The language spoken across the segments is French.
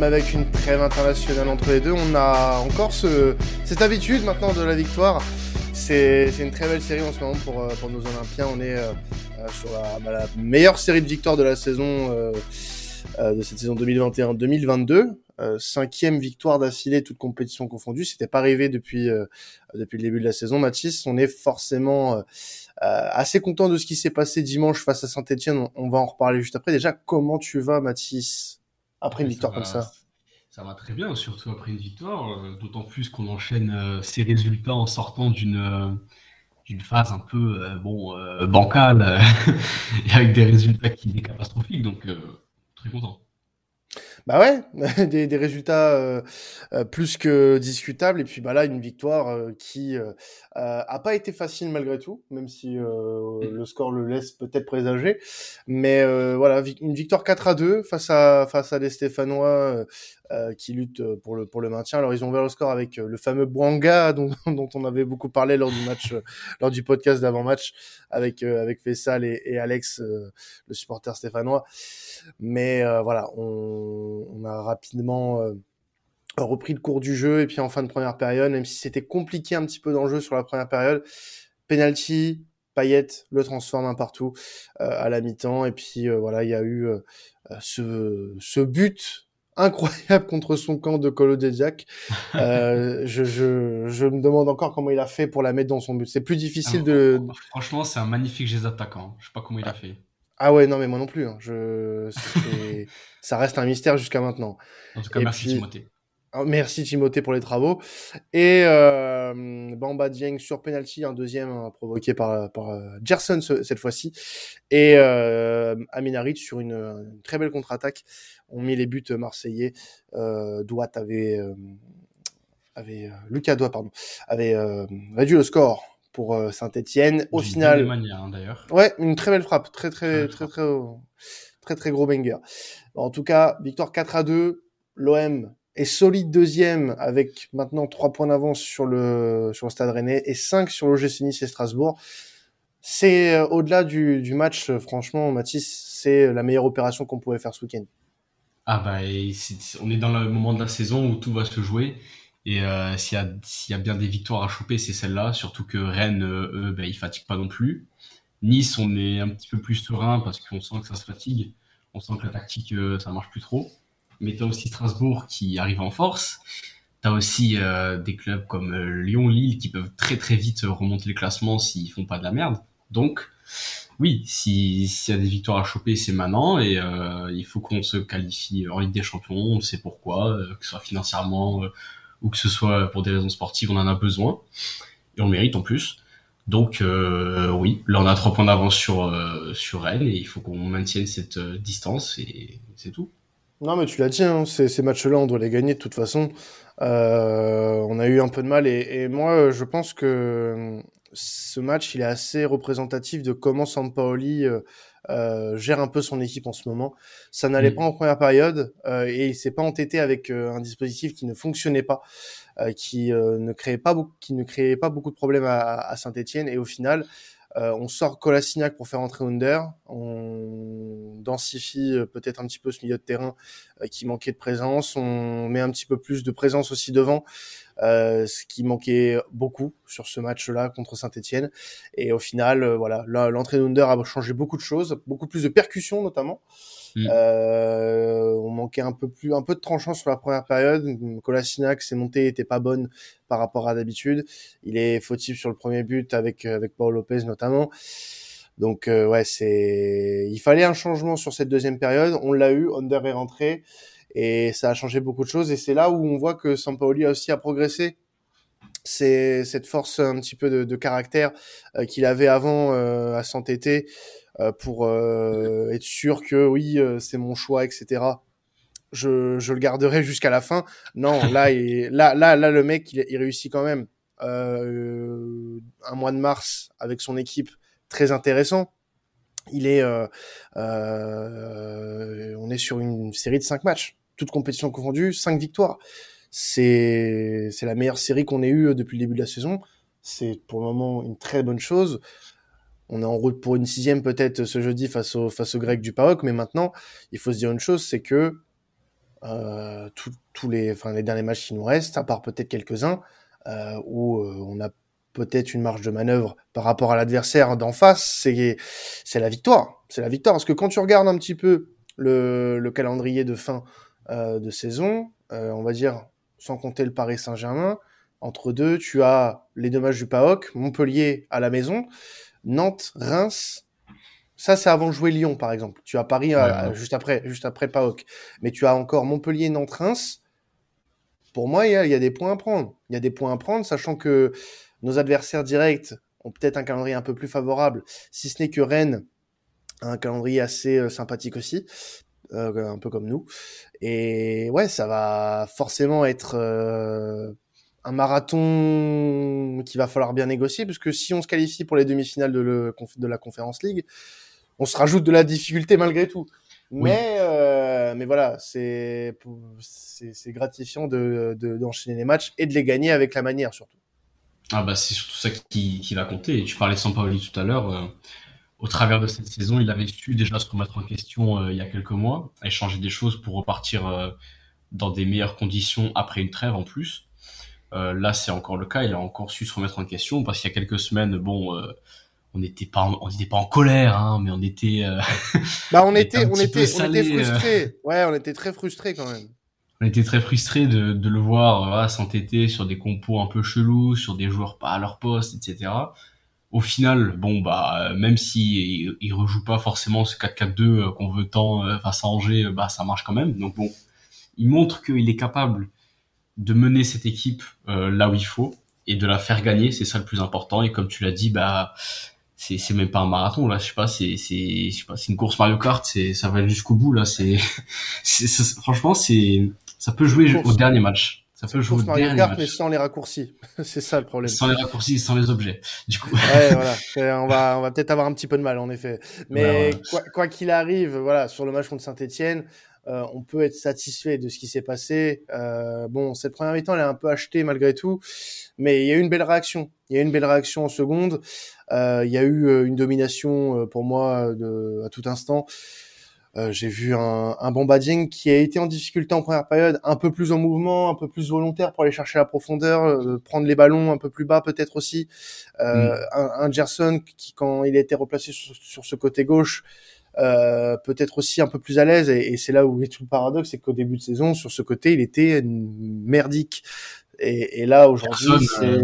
même avec une trêve internationale entre les deux, on a encore ce, cette habitude maintenant de la victoire. C'est une très belle série en ce moment pour, pour nos Olympiens. On est sur la, bah, la, meilleure série de victoires de la saison, de cette saison 2021-2022. cinquième victoire d'affilée, toute compétition confondue. C'était pas arrivé depuis depuis le début de la saison. Mathis, on est forcément euh, assez content de ce qui s'est passé dimanche face à Saint-Etienne. On, va en reparler juste après. Déjà, comment tu vas, Mathis, après une victoire comme ça? Ça va très bien, surtout après une victoire. Euh, d'autant plus qu'on enchaîne euh, ces résultats en sortant d'une d'une phase un peu bon bancale et avec des résultats qui sont catastrophiques. Donc, très content. Bah ouais, des, des résultats euh, euh, plus que discutables. Et puis bah là, une victoire euh, qui euh, a pas été facile malgré tout, même si mmh. le score le laisse peut-être présager. Mais voilà, une victoire 4 à 2 face à face à des Stéphanois qui luttent pour le pour le maintien. Alors ils ont ouvert le score avec le fameux Bouanga dont, dont on avait beaucoup parlé lors du match, lors du podcast d'avant-match avec avec Fessal et, et Alex, le supporter stéphanois. Mais voilà, on on, a rapidement euh, repris le cours du jeu et puis en fin de première période, même si c'était compliqué un petit peu dans le jeu sur la première période, penalty, Payet le transforme un partout euh, à la mi-temps et puis euh, voilà, il y a eu ce, ce but incroyable contre son camp de Colo euh, je, je, je, me demande encore comment il a fait pour la mettre dans son but. C'est plus difficile de. Franchement, c'est un magnifique geste d'attaquant. Je sais pas comment il a fait. Ah ouais, non, mais moi non plus. Hein. Je... ça reste un mystère jusqu'à maintenant. En tout cas, merci Timothée. Ah, merci Timothée pour les travaux. Et euh, Bamba Dieng sur penalty, un deuxième hein, provoqué par, par euh, Gerson cette fois-ci. Et euh, Aminarit sur une, très belle contre-attaque. On mis les buts marseillais. Euh, Douat avait, euh, avait Lucas Douat pardon, avait réduit le score pour euh, Saint-Etienne. Au final, manière, hein, d'ailleurs. Ouais, une très belle frappe, très très très très très très, gros banger. En tout cas, victoire 4 à 2. L'OM est solide deuxième avec maintenant 3 points d'avance sur le sur le Stade Rennais et 5 sur l'OGC Nice et Strasbourg. C'est euh, au-delà du, du match, euh, franchement, Mathis, c'est la meilleure opération qu'on pouvait faire ce week-end. Ah bah, on est dans le moment de la saison où tout va se jouer et euh, s'il y, y a bien des victoires à choper, c'est celle-là. Surtout que Rennes, euh, eux, ben, ils fatiguent pas non plus. Nice, on est un petit peu plus serein parce qu'on sent que ça se fatigue. On sent que la tactique, euh, ça marche plus trop. Mais tu as aussi Strasbourg qui arrive en force. Tu as aussi euh, des clubs comme Lyon, Lille qui peuvent très très vite remonter le classement s'ils font pas de la merde. Donc, oui, s'il y a des victoires à choper, c'est maintenant. Et il faut qu'on se qualifie en Ligue des Champions. On sait pourquoi, que ce soit financièrement ou que ce soit pour des raisons sportives, on en a besoin et on le mérite en plus. Donc euh, oui, là on a trois points d'avance sur euh, sur elle et il faut qu'on maintienne cette euh, distance et c'est tout. Non mais tu l'as dit, hein, ces, ces matchs-là on doit les gagner de toute façon. Euh, on a eu un peu de mal et, et, moi je pense que ce match il est assez représentatif de comment Sampaoli euh, gère un peu son équipe en ce moment. Ça n'allait mm. pas en première période euh, et il s'est pas entêté avec euh, un dispositif qui ne fonctionnait pas, qui ne créait pas beaucoup, qui ne créait pas beaucoup de problèmes à, à Saint-Étienne et au final. On sort Colassignac pour faire entrer Under. On densifie peut-être un petit peu ce milieu de terrain qui manquait de présence. On met un petit peu plus de présence aussi devant. Euh, ce qui manquait beaucoup sur ce match-là contre Saint-Etienne. Et au final, euh, voilà, l'entrée d'Under a changé beaucoup de choses, beaucoup plus de percussions notamment. Mm. Euh, on manquait un peu plus, un peu de tranchant sur la première période. Kolasinac, ses montées étaient pas bonnes par rapport à d'habitude. Il est fautif sur le premier but avec avec Paul Lopez notamment. Donc ouais, c'est, il fallait un changement sur cette deuxième période. On l'a eu. Under est rentré et ça a changé beaucoup de choses et c'est là où on voit que Sampaoli a aussi a progressé c'est cette force un petit peu de, de caractère euh, qu'il avait avant euh, à s'entêter euh, pour euh, être sûr que oui c'est mon choix etc je, je le garderai jusqu'à la fin non là et là là là le mec il, il réussit quand même un mois de mars avec son équipe très intéressant il est euh, on est sur une série de cinq matchs toutes compétitions confondues, 5 victoires. C'est c'est la meilleure série qu'on ait eue euh, depuis le début de la saison. C'est pour le moment une très bonne chose. On est en route pour une sixième peut-être ce jeudi face au face au grec du PAOK, mais maintenant il faut se dire une chose, c'est que tous les, enfin, les derniers matchs qui nous restent, à part peut-être quelques-uns, où on a peut-être une marge de manœuvre par rapport à l'adversaire d'en face, c'est c'est la victoire. C'est la victoire. Parce que quand tu regardes un petit peu le, le calendrier de fin euh, de saison, euh, on va dire, sans compter le Paris Saint-Germain, entre deux, tu as les deux matchs du PAOC, Montpellier à la maison, Nantes, Reims. Ça, c'est avant de jouer Lyon, par exemple. Tu as Paris euh, juste après, juste après. Mais tu as encore Montpellier, Nantes, Reims. Pour moi, il y a, il y a des points à prendre. Il y a des points à prendre, sachant que nos adversaires directs ont peut-être un calendrier un peu plus favorable, si ce n'est que Rennes a un calendrier assez euh, sympathique aussi, euh, un peu comme nous. Et ouais, ça va forcément être un marathon qu'il va falloir bien négocier, puisque si on se qualifie pour les demi-finales de, le, de la Conference League, on se rajoute de la difficulté malgré tout. Mais, euh, mais voilà, c'est gratifiant de d'enchaîner les matchs et de les gagner avec la manière surtout. Ah bah c'est surtout ça qui, qui va compter. Et tu parlais de Sampaoli tout à l'heure. Euh, au travers de cette saison, il avait su déjà se remettre en question euh, il y a quelques mois, et changer des choses pour repartir dans des meilleures conditions après une trêve en plus. Là, c'est encore le cas. Il a encore su se remettre en question parce qu'il y a quelques semaines, bon, on n'était pas, en, on n'était pas en colère, hein, mais on était. bah, on, était, on était, on était frustré. Ouais, on était très frustré quand même on était très frustrés de, de le voir s'entêter sur des compos un peu chelous, sur des joueurs pas à leur poste, etc. Au final, bon bah même si il, rejoue pas forcément ce 4-4-2 euh, qu'on veut tant euh, face à Angers, bah ça marche quand même. Donc bon, il montre qu'il est capable de mener cette équipe euh, là où il faut et de la faire gagner, c'est ça le plus important. Et comme tu l'as dit, bah c'est c'est même pas un marathon là, je sais pas, c'est c'est je sais pas, c'est une course Mario Kart, c'est ça va jusqu'au bout là. C'est franchement c'est ça peut jouer au dernier match. Ça peut jouer au dernier Kart, match. mais sans les raccourcis. c'est ça le problème. Sans les raccourcis, sans les objets. Du coup. ouais, voilà. On va, on va peut-être avoir un petit peu de mal, en effet. Mais quoi qu'il arrive, voilà, sur le match contre Saint-Etienne, euh, on peut être satisfait de ce qui s'est passé. Euh, bon, cette première mi-temps, elle est un peu achetée malgré tout, mais il y a eu une belle réaction. Il y a eu une belle réaction en seconde. Euh, il y a eu euh, une domination euh, pour moi de, à tout instant. Euh, j'ai vu un, un Bombarding qui a été en difficulté en première période, un peu plus en mouvement, un peu plus volontaire pour aller chercher la profondeur, euh, prendre les ballons un peu plus bas peut-être aussi. Euh, mm. un, un, Gerson qui, quand il a été replacé sur, sur ce côté gauche, euh, peut-être aussi un peu plus à l'aise. Et, et c'est là où est tout le paradoxe, c'est qu'au début de saison, sur ce côté, il était merdique. Et, et là aujourd'hui, c'est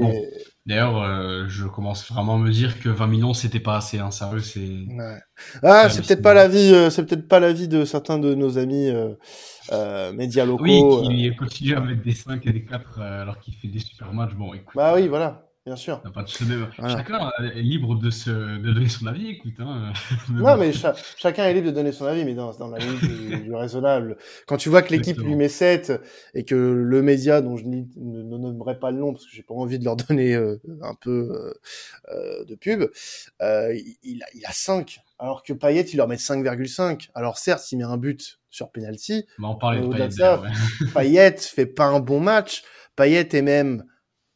D'ailleurs, euh, je commence vraiment à me dire que 20 millions c'était pas assez. Hein, sérieux, c'est. Ouais. Ah, c'est peut-être pas la vie. Euh, c'est peut-être pas la vie de certains de nos amis euh, euh médias locaux. Oui, qui continue à mettre des 5 et des 4 alors qu'il fait des super matchs. Bon, écoute. Bah oui, voilà. Bien sûr. Pas de Chacun est libre de, se, de donner son avis, écoute. Hein. non, mais chacun est libre de donner son avis, mais dans, dans la limite du, raisonnable. Quand tu vois que l'équipe lui met 7 et que le média, dont je ne, ne nommerai pas le nom parce que j'ai pas envie de leur donner euh, un peu euh, euh de pub, euh, il, a, il a 5. Alors que Payet, il leur met 5,5. Alors certes, il met un but sur penalty. Mais on parlait de Payet. Ça, Payet fait pas un bon match. Payet est même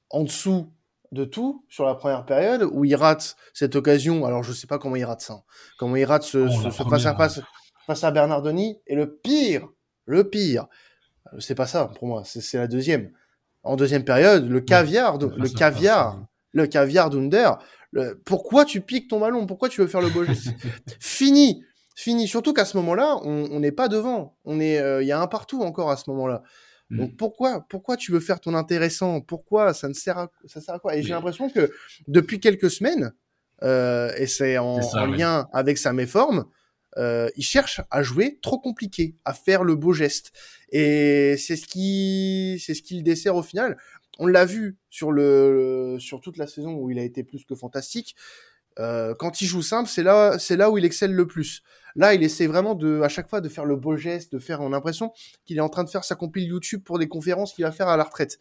en dessous de tout sur la première période où il rate cette occasion. Alors je sais pas comment il rate ça, comment il rate ce, oh, face à face face à Bernardoni. Et le pire, le pire, c'est pas ça pour moi, c'est la deuxième. En deuxième période, le caviar, le caviar, le caviar d'Under. Pourquoi tu piques ton ballon? Pourquoi tu veux faire le beau geste? Fini, fini. Surtout qu'à ce moment-là, on n'est pas devant. On est, euh, il y a un partout encore à ce moment-là. Donc mm. pourquoi, pourquoi tu veux faire ton intéressant? Pourquoi? Ça ne sert à, ça sert à quoi? Et j'ai l'impression que depuis quelques semaines, euh, et c'est en, lien avec sa méforme, euh, il cherche à jouer trop compliqué, à faire le beau geste. Et c'est ce qui, c'est ce qui le dessert au final. On l'a vu sur le, sur toute la saison où il a été plus que fantastique. Euh, quand il joue simple, c'est là, c'est là où il excelle le plus. Là, il essaie vraiment de, à chaque fois, de faire le beau geste, de faire, on a l'impression qu'il est en train de faire sa compile YouTube pour des conférences qu'il va faire à la retraite.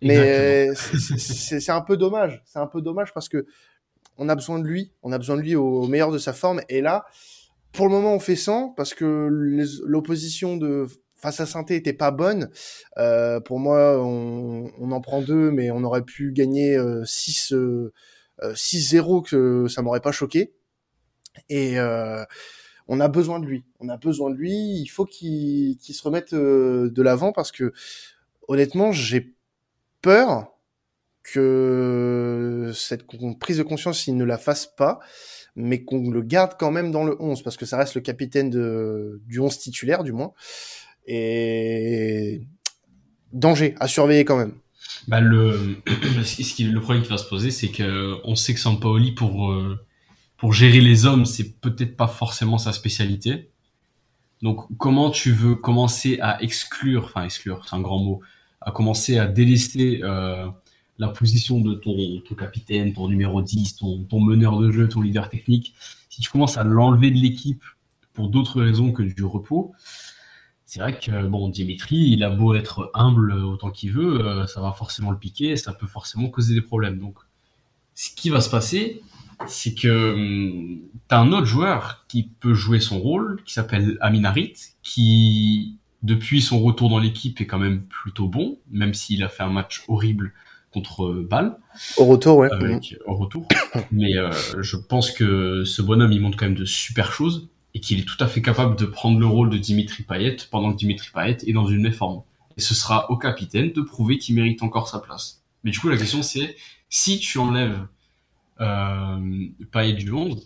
Mais c'est un peu dommage. C'est un peu dommage parce que on a besoin de lui. On a besoin de lui au, meilleur de sa forme. Et là, pour le moment, on fait 100 parce que l'opposition de face à Sainté était pas bonne. Euh, pour moi, on, on, en prend deux, mais on aurait pu gagner 6 euh, 6-0 euh, que ça m'aurait pas choqué. Et euh, on a besoin de lui. On a besoin de lui. Il faut qu'il se remette de l'avant parce que honnêtement, j'ai peur que cette prise de conscience, il ne la fasse pas, mais qu'on le garde quand même dans le 11, parce que ça reste le capitaine de, du 11 titulaire, du moins. Et danger à surveiller quand même. Bah le, ce qui, le problème qui va se poser, c'est que on sait que Sampaoli, pour, euh, pour gérer les hommes, c'est peut-être pas forcément sa spécialité. Donc, comment tu veux commencer à exclure, enfin exclure, c'est un grand mot, à commencer à délaisser euh, la position de ton, ton, capitaine, ton numéro 10, ton, ton meneur de jeu, ton leader technique, si tu commences à l'enlever de l'équipe pour d'autres raisons que du repos, c'est vrai que bon, Dimitri, il a beau être humble autant qu'il veut, euh, ça va forcément le piquer, ça peut forcément causer des problèmes. Donc, ce qui va se passer, c'est que hum, tu as un autre joueur qui peut jouer son rôle, qui s'appelle Aminarit, qui depuis son retour dans l'équipe est quand même plutôt bon, même s'il a fait un match horrible contre euh, Bâle. Au retour, ouais. au retour. Mais euh, je pense que ce bonhomme, il montre quand même de super choses et qu'il est tout à fait capable de prendre le rôle de Dimitri Payet pendant que Dimitri Payet est dans une méforme. Et ce sera au capitaine de prouver qu'il mérite encore sa place. Mais du coup, la question c'est, si tu enlèves euh, Payet du Londres,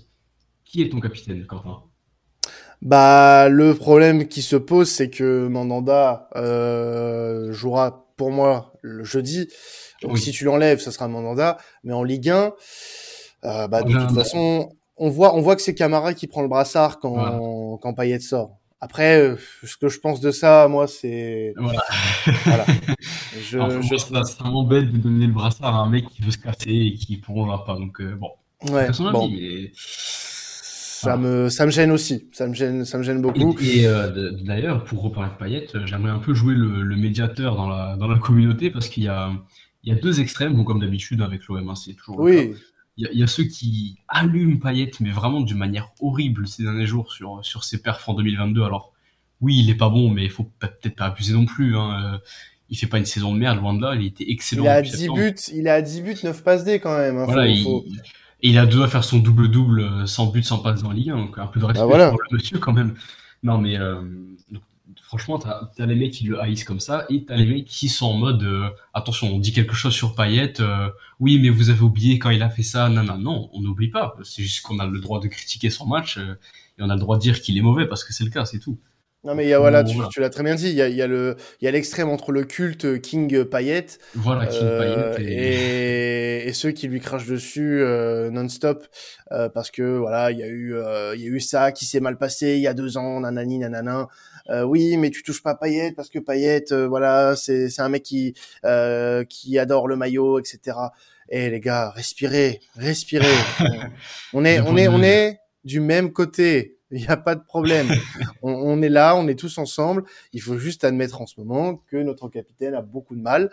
qui est ton capitaine, Quentin? Bah, le problème qui se pose, c'est que Mandanda euh, jouera pour moi le jeudi. Donc si tu l'enlèves, ça sera Mandanda. Mais en Ligue 1, euh, bah, de toute façon, on voit, on voit que c'est Camara qui prend le brassard quand, quand Payet sort. Après, euh, ce que je pense de ça, moi, c'est. Voilà. voilà. Je, je... Ça, ça m'embête de donner le brassard à un mec qui veut se casser et qui pourra pas. Donc, euh, bon. Ouais. bon. mais... Ça me, ça me gêne aussi. Ça me gêne, ça me gêne beaucoup. Et, euh, d'ailleurs, pour reparler de Payet, j'aimerais un peu jouer le, le, médiateur dans la, dans la communauté parce qu'il y a, il y a deux extrêmes, bon, comme d'habitude avec l'OM, hein, c'est toujours. Oui. Il y, a ceux qui allument Payet, mais vraiment d'une manière horrible ces derniers jours sur, sur ses perfs en 2022. Alors, oui, il est pas bon, mais il faut peut-être pas abuser non plus. Hein. Euh, il fait pas une saison de merde, loin de là. Il était excellent. Il a 10 buts, il a 10 buts, 9 passes D quand même. Hein. Voilà, il, Et il a deux à faire son double-double euh, sans but, sans passes dans la Ligue 1. Donc un peu de respect bah pour le monsieur quand même. Non, mais euh, franchement, t'as as les mecs qui le haïssent comme ça, et t'as les mecs qui sont en mode euh, attention, on dit quelque chose sur Payet, euh, oui, mais vous avez oublié quand il a fait ça, non, non, non, on n'oublie pas. C'est juste qu'on a le droit de critiquer son match euh, et on a le droit de dire qu'il est mauvais parce que c'est le cas, c'est tout. Non mais il y a voilà, tu, tu l'as très bien dit, il y a, y a le il y a l'extrême entre le culte King Payet voilà, King Payet et... et... ceux qui lui crachent dessus non-stop parce que voilà, il y a eu il y a eu ça qui s'est mal passé il y a deux ans, nanani nanana. Euh, oui, mais tu touches pas Payet parce que Payet, euh, voilà, c'est c'est un mec qui euh, qui adore le maillot, etc. Et les gars, respirez, respirez. on est on est on est du même côté. Il n'y a pas de problème. on, on, est là, on est tous ensemble. Il faut juste admettre en ce moment que notre capitaine a beaucoup de mal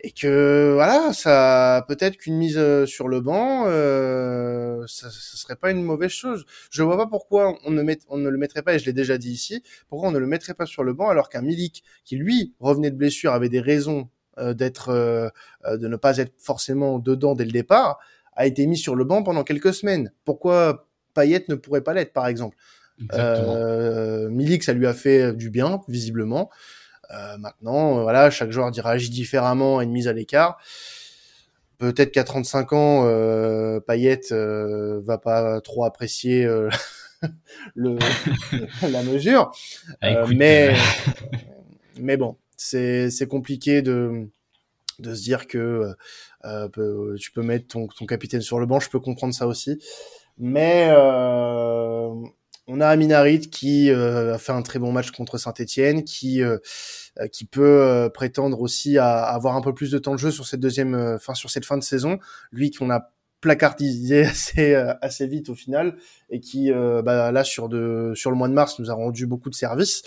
et que voilà, ça peut-être qu'une mise euh, sur le banc, euh, ça, ça serait pas une mauvaise chose. Je vois pas pourquoi on ne, met, on ne le mettrait pas, et je l'ai déjà dit ici, pourquoi on ne le mettrait pas sur le banc alors qu'un Milik qui lui revenait de blessure avait des raisons euh, d'être, euh, de ne pas être forcément dedans dès le départ, a été mis sur le banc pendant quelques semaines. Pourquoi Payet ne pourrait pas l'être, par exemple euh, Milik, ça lui a fait du bien, visiblement. Euh, maintenant, euh, voilà, chaque joueur réagit différemment à une mise à l'écart. Peut-être qu'à 35 ans, euh, Payet euh, va pas trop apprécier le, la mesure. Ah, mais, mais bon, c'est compliqué de, de se dire que tu peux mettre ton, ton, capitaine sur le banc. Je peux comprendre ça aussi. Mais euh, on a Aminarit qui euh, a fait un très bon match contre Saint-Etienne, qui euh, euh, qui peut prétendre aussi à, avoir un peu plus de temps de jeu sur cette deuxième, enfin sur cette fin de saison. Lui qu'on a placardisé assez assez vite au final et qui bah, là sur de sur le mois de mars nous a rendu beaucoup de services.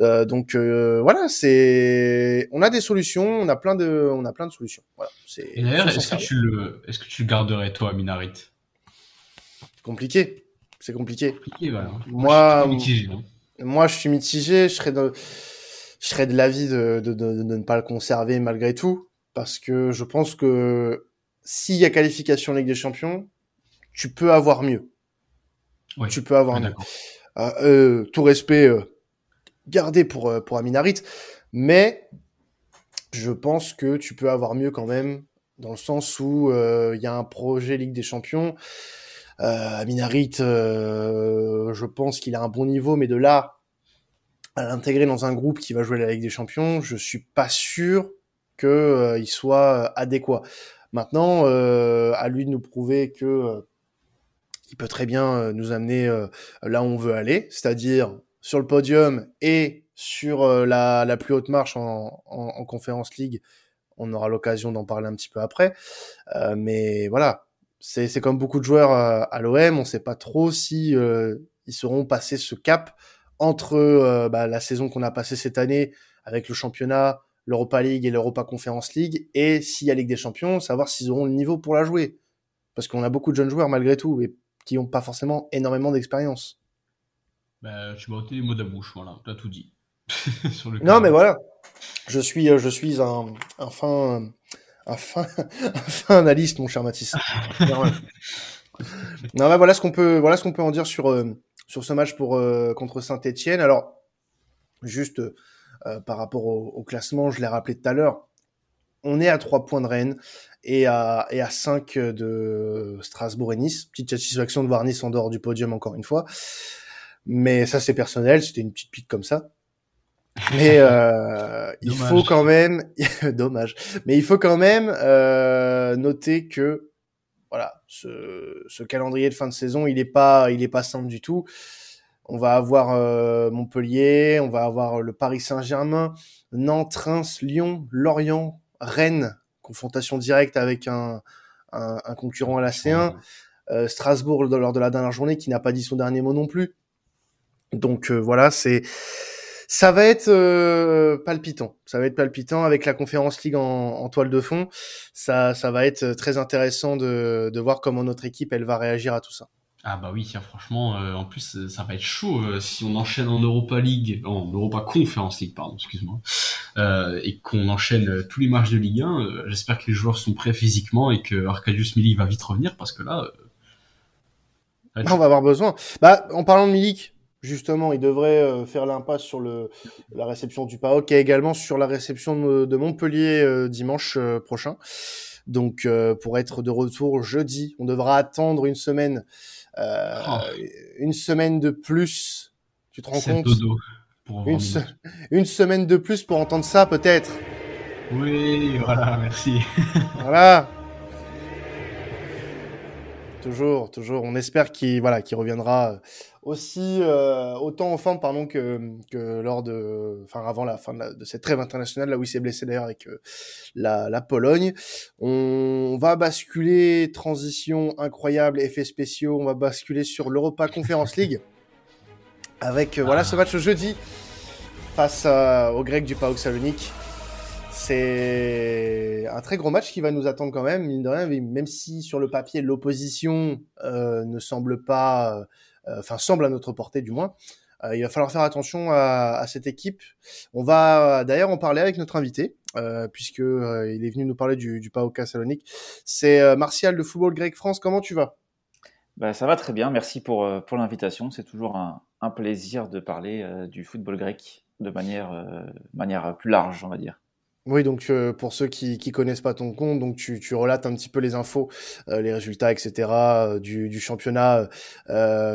Euh, donc euh, voilà, c'est on a des solutions, on a plein de on a plein de solutions. Voilà, c'est Et d'ailleurs, est-ce que tu le est-ce que tu le garderais toi Aminarit Compliqué c'est compliqué. Moi, moi, je hein. moi, je suis mitigé. Je serais de, je serais de l'avis de, de, de, de, ne pas le conserver malgré tout, parce que je pense que s'il y a qualification Ligue des Champions, tu peux avoir mieux. Tu peux avoir mieux. tout respect gardé pour, pour Aminarit, mais je pense que tu peux avoir mieux quand même, dans le sens où il y a un projet Ligue des Champions. Aminarit, je pense qu'il a un bon niveau, mais de là à l'intégrer dans un groupe qui va jouer la Ligue des Champions, je suis pas sûr qu'il euh, soit euh, adéquat. Maintenant, euh, à lui de nous prouver que il peut très bien nous amener là où on veut aller, c'est-à-dire sur le podium et sur la, plus haute marche en Conférence League. On aura l'occasion d'en parler un petit peu après. mais voilà, c'est comme beaucoup de joueurs à l'OM, on ne sait pas trop si ils seront passés ce cap entre bah, la saison qu'on a passée cette année avec le championnat, l'Europa League et l'Europa Conference League, et s'il y a Ligue des Champions, savoir s'ils auront le niveau pour la jouer. Parce qu'on a beaucoup de jeunes joueurs malgré tout, et qui n'ont pas forcément énormément d'expérience. Bah, tu m'as ôté les mots de la bouche, voilà, tu as tout dit. non, mais voilà, je suis, euh, je suis un, un fin, un fin, analyste, mon cher Mathis. non, bah, voilà ce qu'on peut, voilà peut en dire sur, euh, sur ce match pour euh, contre Saint-Etienne. Alors, juste euh, par rapport au, classement, je l'ai rappelé tout à l'heure, on est à 3 points de Rennes et à, et à 5 de Strasbourg et Nice. Petite satisfaction de voir Nice en dehors du podium encore une fois. Mais ça, c'est personnel, c'était une petite pique comme ça. Mais euh, il faut quand même, dommage. Mais il faut quand même euh, noter que voilà, ce, ce, calendrier de fin de saison, il est pas, il est pas simple du tout. On va avoir euh, Montpellier, on va avoir le Paris Saint-Germain, Nantes, Reims, Lyon, Lorient, Rennes, confrontation directe avec un, un, concurrent à la C1, euh, Strasbourg lors de la dernière journée qui n'a pas dit son dernier mot non plus. Donc euh, voilà, c'est ça va être palpitant. Ça va être palpitant avec la conférence Ligue en, toile de fond. Ça, ça va être très intéressant de, de voir comment notre équipe elle va réagir à tout ça. Ah bah oui, franchement, euh, en plus euh, ça va être chaud euh, si on enchaîne en Europa League, en Europa Conference League, pardon, excuse-moi, et qu'on enchaîne tous les matchs de Ligue 1. J'espère que les joueurs sont prêts physiquement et que Arcadius Milik va vite revenir parce que là, on va avoir besoin. Bah, en parlant de Milik, justement, il devrait faire l'impasse sur le la réception du PAOK et également sur la réception de, Montpellier dimanche prochain. Donc, pour être de retour jeudi, on devra attendre une semaine euh, oh. Une semaine de plus, tu te rends compte? une, une, semaine de plus pour entendre ça, peut-être. Oui, voilà, merci. voilà. Toujours, toujours. On espère qu'il voilà, qu'il reviendra aussi euh, autant en forme pardon que, que lors de enfin avant la fin de, cette trêve internationale là où il s'est blessé d'ailleurs avec euh, la, la, Pologne. On, va basculer. Transition incroyable effets spéciaux. On va basculer sur l'Europa Conference League avec euh, voilà ce match jeudi face aux Grecs du PAOK Salonique c'est un très gros match qui va nous attendre quand même, même si sur le papier l'opposition ne semble pas euh, enfin semble à notre portée du moins. Euh, il va falloir faire attention à, cette équipe. On va d'ailleurs en parler avec notre invité, euh, puisque il est venu nous parler du, du PAOK Salonique. C'est Martial de Football Grec France. Comment tu vas? Bah, ça va très bien. Merci pour, pour l'invitation. C'est toujours un, un, plaisir de parler du football grec de manière, manière plus large, on va dire. Oui, donc euh, pour ceux qui qui connaissent pas ton compte, donc tu, tu relates un petit peu les infos, euh, les résultats, etc. Euh, du, du championnat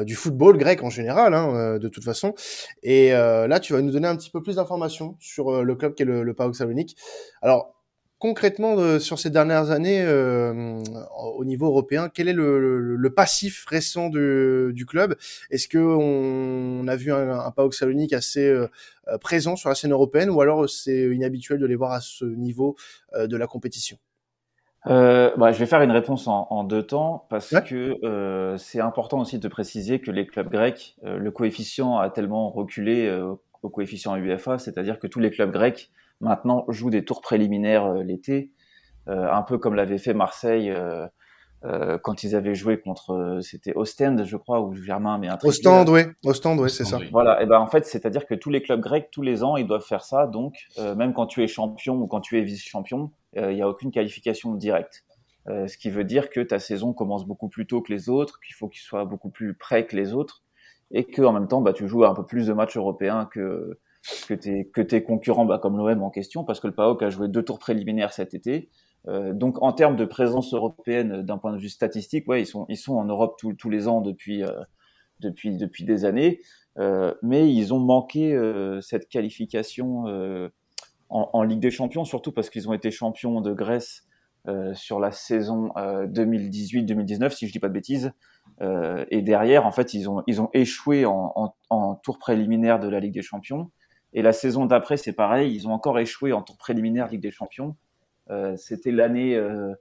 du football grec en général, hein, de toute façon. Et là, tu vas nous donner un petit peu plus d'informations sur le club qui est le, le PAOK Salonique. Alors, concrètement euh, sur ces dernières années euh, au niveau européen Quel est le, passif récent du club? Est-ce que on, a vu un, un PAOK Salonique assez euh, présent sur la scène européenne ou alors c'est inhabituel de les voir à ce niveau de la compétition? Bah, je vais faire une réponse en, deux temps parce que c'est important aussi de préciser que les clubs grecs, le coefficient a tellement reculé au coefficient UFA, c'est-à-dire que tous les clubs grecs maintenant joue des tours préliminaires euh, l'été, euh, un peu comme l'avait fait Marseille euh, quand ils avaient joué contre c'était Ostend je crois ou Germain mais un Ostend oui Ostend oui c'est ça. Voilà. Et ben en fait c'est à dire que tous les clubs grecs tous les ans ils doivent faire ça. Donc même quand tu es champion ou quand tu es vice champion il n'y a aucune qualification directe. Ce qui veut dire que ta saison commence beaucoup plus tôt que les autres qu'il faut qu'il soit beaucoup plus près que les autres et que en même temps, bah, tu joues un peu plus de matchs européens que que tes que tes concurrents, bah, comme l'OM en question, parce que le PAOK a joué deux tours préliminaires cet été. Euh, donc en termes de présence européenne, d'un point de vue statistique, ouais, ils sont ils sont en Europe tous les ans depuis euh, depuis depuis des années, euh, mais ils ont manqué euh, cette qualification euh, en, en, Ligue des Champions, surtout parce qu'ils ont été champions de Grèce sur la saison 2018-2019, si je dis pas de bêtises. et derrière, en fait, ils ont ils ont échoué en, en, en tour préliminaire de la Ligue des Champions. Et la saison d'après, c'est pareil, ils ont encore échoué en tour préliminaire Ligue des Champions. Euh, c'était l'année, euh,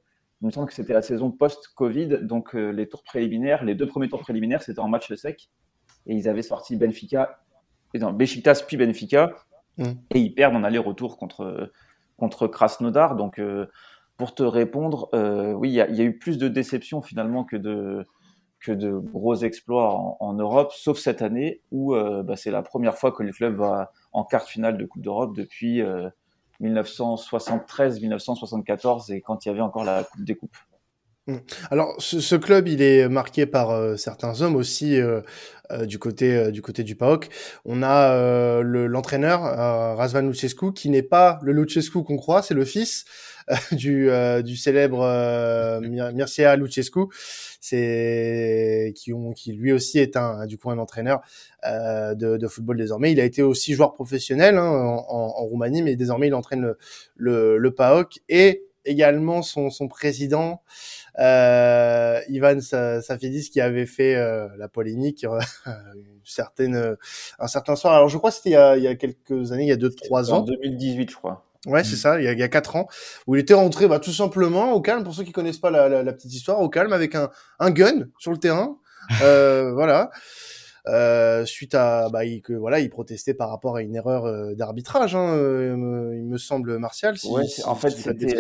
il me semble que c'était la saison post-Covid, donc euh, les tours préliminaires, les deux premiers tours préliminaires, c'était en match sec, et ils avaient sorti Benfica, et non, Besiktas puis Benfica, mm. et ils perdent en aller-retour contre contre Krasnodar. Donc pour te répondre, oui, il y, a eu plus de déceptions finalement que de que de gros exploits en, Europe, sauf cette année où bah, c'est la première fois que le club va en quart finale de Coupe d'Europe depuis 1973-1974 et quand il y avait encore la Coupe des Coupes. Hum. Alors, ce, club, il est marqué par euh, certains hommes aussi euh, euh, du côté du côté du PAOK. On a l'entraîneur Razvan Lucescu, qui n'est pas le Lucescu qu'on croit, c'est le fils du, célèbre Mircea Lucescu, qui lui aussi est un du coup un entraîneur de, football désormais. Il a été aussi joueur professionnel hein, en, Roumanie, mais désormais il entraîne le le, PAOK et également son président euh, Ivan Safidis qui avait fait euh, la polémique euh, une certaine euh, un certain soir. Alors je crois que c'était il, y a, il y a quelques années, il y a deux trois ans. En 2018, je crois. Ouais, c'est ça, il y, a, il y a quatre ans, où il était rentré bah, tout simplement au calme, pour ceux qui connaissent pas la, la, la petite histoire, au calme avec un, un gun sur le terrain. Euh, voilà. Euh, suite à bah, il, que voilà, il protestait par rapport à une erreur d'arbitrage, hein, il me semble Martial. Si, ouais, en fait, c'était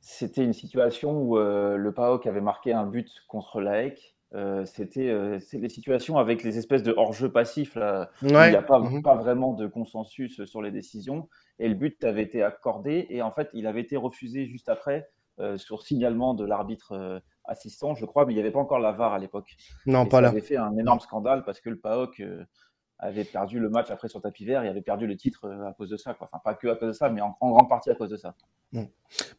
c'était une situation où euh, le PAOK avait marqué un but contre l'AEC. Euh, c'était euh, les situations avec les espèces de hors-jeu passif là, il n'y a pas, mhm. pas vraiment de consensus sur les décisions. Et le but avait été accordé. Et en fait il avait été refusé juste après sur signalement de l'arbitre assistant je crois. Mais il n'y avait pas encore la VAR à l'époque. Non pas ça là. avait fait un énorme scandale parce que le PAOK avait perdu le match après sur tapis vert il avait perdu le titre à cause de ça quoi. enfin pas que à cause de ça mais en grande partie à cause de ça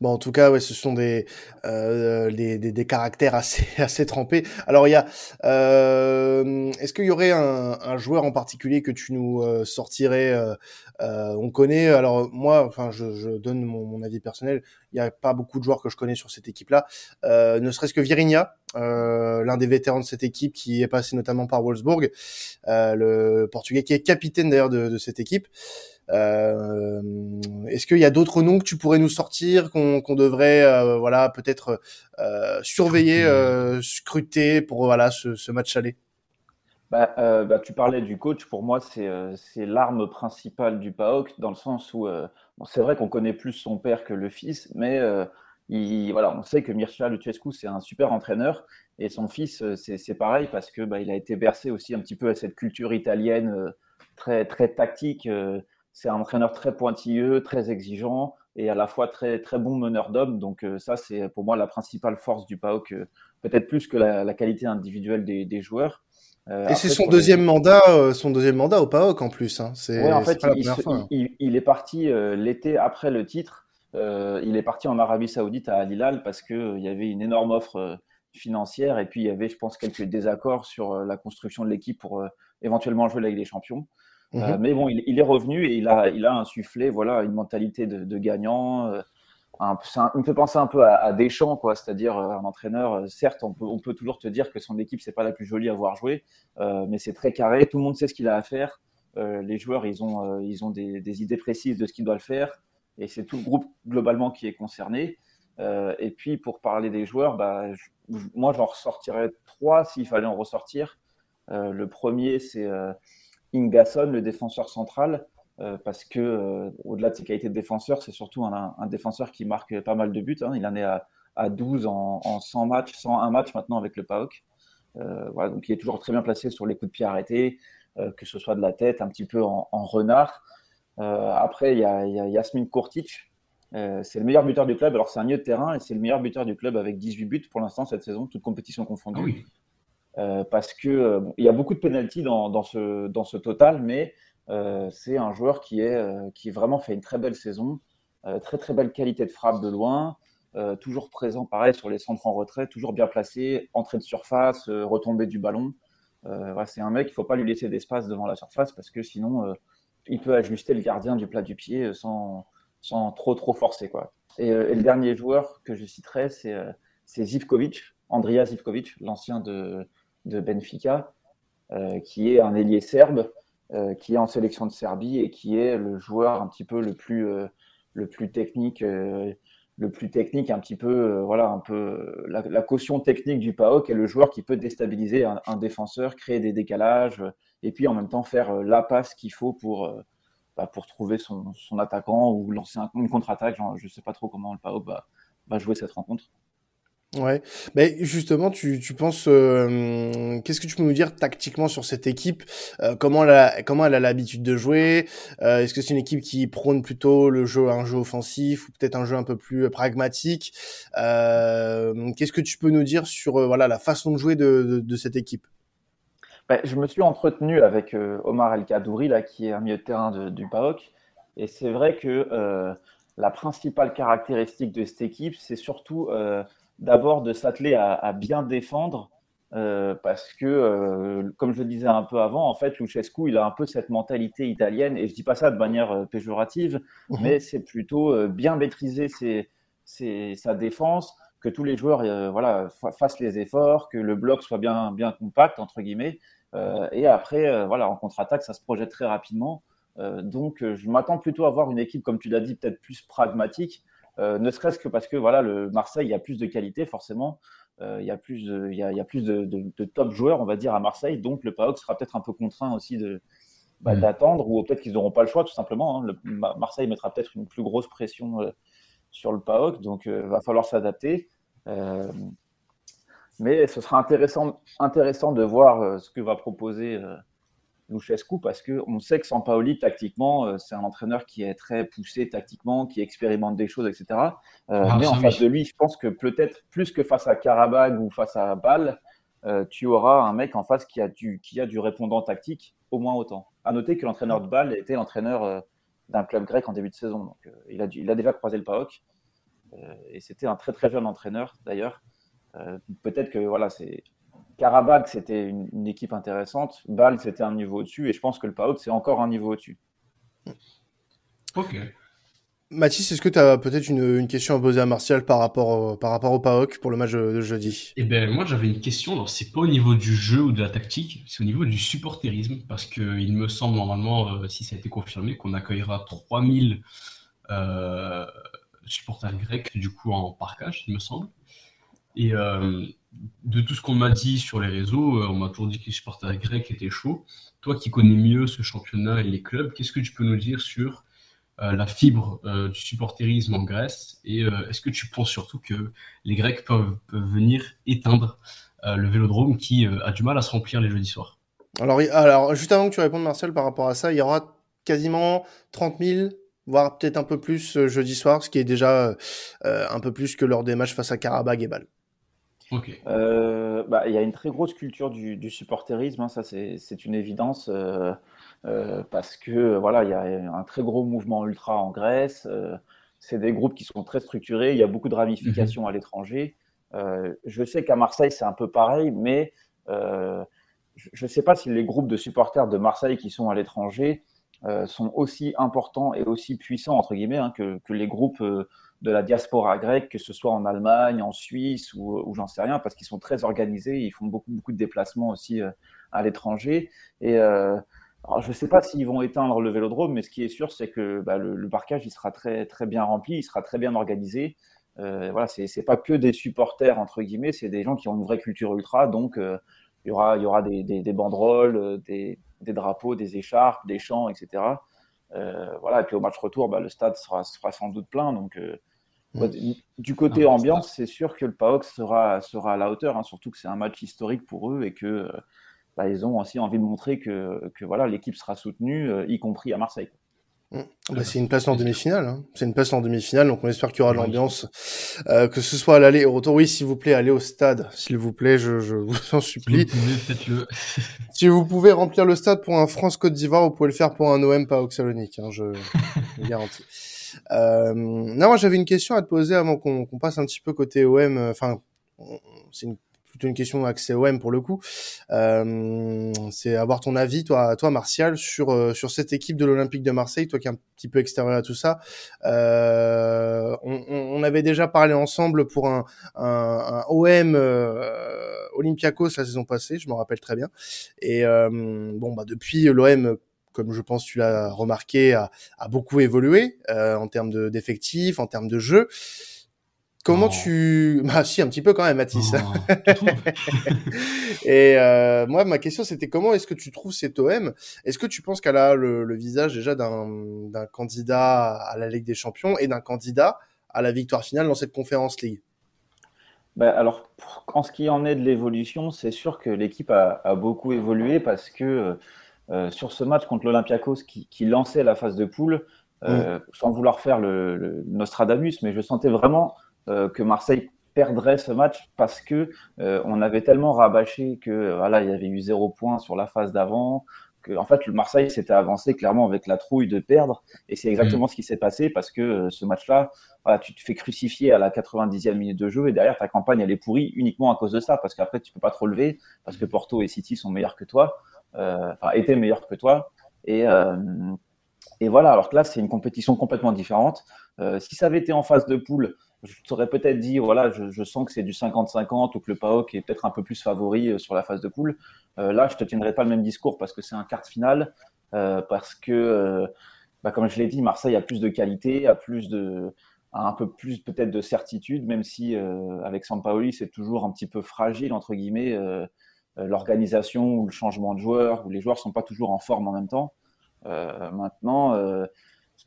Bon, en tout cas, ouais, ce sont des, euh, des, des, caractères assez, assez trempés. Alors, il y a, euh, est-ce qu'il y aurait un, un, joueur en particulier que tu nous euh, sortirais euh, euh, On connaît, alors moi, enfin, je, je donne mon, mon, avis personnel. Il n'y a pas beaucoup de joueurs que je connais sur cette équipe-là, ne serait-ce que Virinha, l'un des vétérans de cette équipe qui est passé notamment par Wolfsburg, le Portugais qui est capitaine d'ailleurs de, de cette équipe. Euh, Est-ce qu'il y a d'autres noms que tu pourrais nous sortir, qu'on devrait, euh, voilà, peut-être euh, surveiller, euh, scruter pour voilà ce, ce match aller? Bah, euh, bah, tu parlais du coach. Pour moi, c'est l'arme principale du PAOK, dans le sens où bon, c'est vrai qu'on connaît plus son père que le fils, mais il, voilà, on sait que Mircea Lucescu, c'est un super entraîneur. Et son fils, c'est pareil, parce que bah, il a été bercé aussi un petit peu à cette culture italienne très, très tactique c'est un entraîneur très pointilleux, très exigeant et à la fois très, très bon meneur d'hommes. Donc euh, ça, c'est pour moi la principale force du PAOK, euh, peut-être plus que la, qualité individuelle des, des joueurs. Euh, et c'est son deuxième mandat, son deuxième mandat au PAOK en plus. Hein. C'est en fait, il, hein. il, il, est parti l'été après le titre. il est parti en Arabie Saoudite à Al Hilal parce que il y avait une énorme offre financière et puis il y avait, je pense, quelques désaccords sur la construction de l'équipe pour éventuellement jouer la Ligue des Champions. Euh, mhm. mais bon, il, est revenu et il a, il a insufflé voilà, une mentalité de, gagnant. Euh, un, il me fait penser un peu à, Deschamps, quoi, c'est-à-dire euh, un entraîneur. certes, on peut, on peut, toujours te dire que son équipe c'est pas la plus jolie à voir jouer, mais c'est très carré. Tout le monde sait ce qu'il a à faire. les joueurs, ils ont, ils ont des, des, idées précises de ce qu'ils doivent faire, et c'est tout le groupe globalement qui est concerné. et puis pour parler des joueurs, bah, moi j'en ressortirais trois s'il fallait en ressortir. le premier, c'est Ingasson, le défenseur central, euh, parce que euh, au-delà de ses qualités de défenseur, c'est surtout un, défenseur qui marque pas mal de buts. Hein. Il en est à, 12 en, 100 matchs, 101 matchs maintenant avec le PAOK. Euh, voilà, donc il est toujours très bien placé sur les coups de pied arrêtés, que ce soit de la tête, un petit peu en, renard. après, il y a, Yasmin Kurtic. c'est le meilleur buteur du club. Alors, c'est un milieu de terrain et c'est le meilleur buteur du club avec 18 buts pour l'instant cette saison, toute compétition confondue. Ah parce que il y a beaucoup de pénalties dans, ce, dans ce total, mais c'est un joueur qui, est, qui vraiment fait une très belle saison, très très belle qualité de frappe de loin, toujours présent pareil sur les centres en retrait, toujours bien placé, entrée de surface, retombée du ballon. c'est un mec, il ne faut pas lui laisser d'espace devant la surface parce que sinon il peut ajuster le gardien du plat du pied sans, sans trop trop forcer. Quoi. Et, et le dernier joueur que je citerai, c'est Zivkovic, Andrija Zivkovic, l'ancien de, de, Benfica, euh, qui est un ailier serbe, euh, qui est en sélection de Serbie et qui est le joueur un petit peu le plus, euh, le plus technique le plus technique, un petit peu, voilà, un peu la, caution technique du PAOK est le joueur qui peut déstabiliser un, défenseur, créer des décalages, et puis en même temps faire la passe qu'il faut pour, bah, pour trouver son, son, attaquant ou lancer une contre-attaque. Je ne sais pas trop comment le PAOK va, va jouer cette rencontre. Ouais, mais justement, tu, tu penses, euh, qu'est-ce que tu peux nous dire tactiquement sur cette équipe? Euh, Comment elle a, comment elle a l'habitude de jouer? Euh, Est-ce que c'est une équipe qui prône plutôt le jeu, un jeu offensif ou peut-être un jeu un peu plus pragmatique? Qu'est-ce que tu peux nous dire sur voilà la façon de jouer de, de, cette équipe? Ben, Je me suis entretenu avec Omar El Kadouri là, qui est un milieu de terrain du PAOK, et c'est vrai que la principale caractéristique de cette équipe, c'est surtout d'abord de s'atteler à, bien défendre. Euh, parce que, euh, comme je le disais un peu avant, en fait, Luchescu, il a un peu cette mentalité italienne, et je dis pas ça de manière euh, péjorative, mhm. mais c'est plutôt bien maîtriser sa défense, que tous les joueurs voilà, fassent les efforts, que le bloc soit bien, bien compact, entre guillemets, et après, voilà, en contre-attaque, ça se projette très rapidement. donc, je m'attends plutôt à voir une équipe, comme tu l'as dit, peut-être plus pragmatique, ne serait-ce que parce que voilà, le Marseille, il y a plus de qualité forcément. Euh, il y a plus, de, il y a, plus de, top joueurs, on va dire, à Marseille. Donc le PAOK sera peut-être un peu contraint aussi de, bah, mm. d'attendre, ou peut-être qu'ils n'auront pas le choix, tout simplement. Hein. Le, Marseille mettra peut-être une plus grosse pression euh, sur le PAOK, donc il va falloir s'adapter. mais ce sera intéressant, intéressant de voir ce que va proposer Luchescu parce qu'on sait que Sampaoli, tactiquement, euh, c'est un entraîneur qui est très poussé tactiquement, qui expérimente des choses, etc. Euh, ah, mais en face de lui, je pense que peut-être plus que face à Karabag ou face à Bâle, euh, tu auras un mec en face qui a, du, qui a du répondant tactique au moins autant. À noter que l'entraîneur de Bâle était l'entraîneur d'un club grec en début de saison. Donc, il, a il a déjà croisé le PAOK. et c'était un très très jeune entraîneur d'ailleurs. peut-être que voilà, c'est Karabakh, c'était une, équipe intéressante. Bâle, c'était un niveau au-dessus. Et je pense que le PAOK, c'est encore un niveau au-dessus. Ok. Mathis, est-ce que tu as peut-être une, question à poser à Martial par rapport au, par rapport au PAOK pour le match de, jeudi? Eh ben moi j'avais une question, alors c'est pas au niveau du jeu ou de la tactique, c'est au niveau du supporterisme, parce qu'il me semble normalement, euh, si ça a été confirmé, qu'on accueillera 3000 euh, supporters grecs du coup en parkage, il me semble. Et euh, de tout ce qu'on m'a dit sur les réseaux, euh, on m'a toujours dit que les supporters grecs étaient chauds. Toi qui connais mieux ce championnat et les clubs, qu'est-ce que tu peux nous dire sur euh, la fibre du supporterisme en Grèce Et est-ce que tu penses surtout que les Grecs peuvent, venir éteindre le vélodrome qui a du mal à se remplir les jeudis soirs? Alors, alors, juste avant que tu répondes, Marcel, par rapport à ça, il y aura quasiment 30 000 voire peut-être un peu plus jeudi soir, ce qui est déjà un peu plus que lors des matchs face à Karabag et Bâle. Euh, bah, il y a une très grosse culture du, du supporterisme, hein, ça c'est une évidence, euh, euh, parce que voilà, il y a un très gros mouvement ultra en Grèce, c'est des groupes qui sont très structurés, il y a beaucoup de ramifications mhm. à l'étranger. je sais qu'à Marseille c'est un peu pareil, mais je ne sais pas si les groupes de supporters de Marseille qui sont à l'étranger sont aussi importants et aussi puissants, entre guillemets, hein, que, que, les groupes de la diaspora grecque, que ce soit en Allemagne, en Suisse ou, j'en sais rien, parce qu'ils sont très organisés, ils font beaucoup, beaucoup de déplacements aussi euh, à l'étranger. Et euh, je ne sais pas s'ils vont éteindre le vélodrome, mais ce qui est sûr, c'est que bah, le, parcage il sera très, très bien rempli, il sera très bien organisé. Euh, voilà, c'est pas que des supporters, entre guillemets, c'est des gens qui ont une vraie culture ultra, donc euh, il y aura, y aura des, des, banderoles, des, des, drapeaux, des écharpes, des chants, etc. voilà, et puis au match retour, bah, le stade sera, sera, sans doute plein, donc du côté ambiance, c'est sûr que le PAOK sera, sera à la hauteur, hein, surtout que c'est un match historique pour eux et que euh, bah, ils ont aussi envie de montrer que, que voilà l'équipe sera soutenue, euh, y compris à Marseille. Mmh. Bah, c'est une place en demi-finale. Hein. C'est une place en demi-finale, donc on espère qu'il y aura de l'ambiance, euh, que ce soit à l'aller au retour. Oui, s'il vous plaît, allez au stade, s'il vous plaît, je, je vous en supplie. Si vous pouvez, faites-le. si vous pouvez remplir le stade pour un France-Côte d'Ivoire, vous pouvez le faire pour un OM pas Oxalonique, hein, je, je garantis. Euh, non, moi j'avais une question à te poser avant qu'on passe un petit peu côté OM. Euh, enfin, c'est une plutôt une question accès OM pour le coup. Euh, c'est avoir ton avis, toi, toi Martial, sur euh, sur cette équipe de l'Olympique de Marseille, toi qui es un petit peu extérieur à tout ça. Euh, on, on, avait déjà parlé ensemble pour un, un, un OM euh, Olympiakos la saison passée, je me rappelle très bien. Et bon, bah depuis l'OM comme je pense tu l'as remarqué, a, a, beaucoup évolué euh, en termes d'effectifs, en termes de jeu. Comment tu... Bah si, un petit peu quand même, Mathis. Oh, et euh, moi, ma question, c'était comment est-ce que tu trouves cet OM Est-ce que tu penses qu'elle a le, le visage déjà d'un candidat à la Ligue des Champions et d'un candidat à la victoire finale dans cette conférence League? Bah, alors, pour, en ce qui en est de l'évolution, c'est sûr que l'équipe a, a, beaucoup évolué parce que euh, sur ce match contre l'Olympiakos qui, qui, lançait la phase de poule, euh, mm. sans vouloir faire le, le Nostradamus, mais je sentais vraiment euh, que Marseille perdrait ce match parce que euh, on avait tellement rabâché que voilà il y avait eu zéro point sur la phase d'avant que en fait le Marseille s'était avancé clairement avec la trouille de perdre et c'est exactement mm. ce qui s'est passé parce que euh, ce match-là voilà, tu te fais crucifier à la 90e minute de jeu et derrière ta campagne elle est pourrie uniquement à cause de ça parce qu'après tu peux pas te relever parce que Porto et City sont meilleurs que toi euh, enfin étaient meilleurs que toi et euh, et voilà alors que là c'est une compétition complètement différente euh, si ça avait été en phase de poule je t'aurais peut-être dit, voilà, je, sens que c'est du 50-50 ou que le PAOK est peut-être un peu plus favori euh, sur la phase de poule. Euh, là, je te tiendrai pas le même discours parce que c'est un quart euh, parce que, euh, bah, comme je l'ai dit, Marseille a plus de qualité, a plus de, un peu plus peut-être de certitude, même si euh, avec Sampaoli c'est toujours un petit peu fragile entre guillemets l'organisation ou le changement de joueurs, où les joueurs sont pas toujours en forme en même temps. maintenant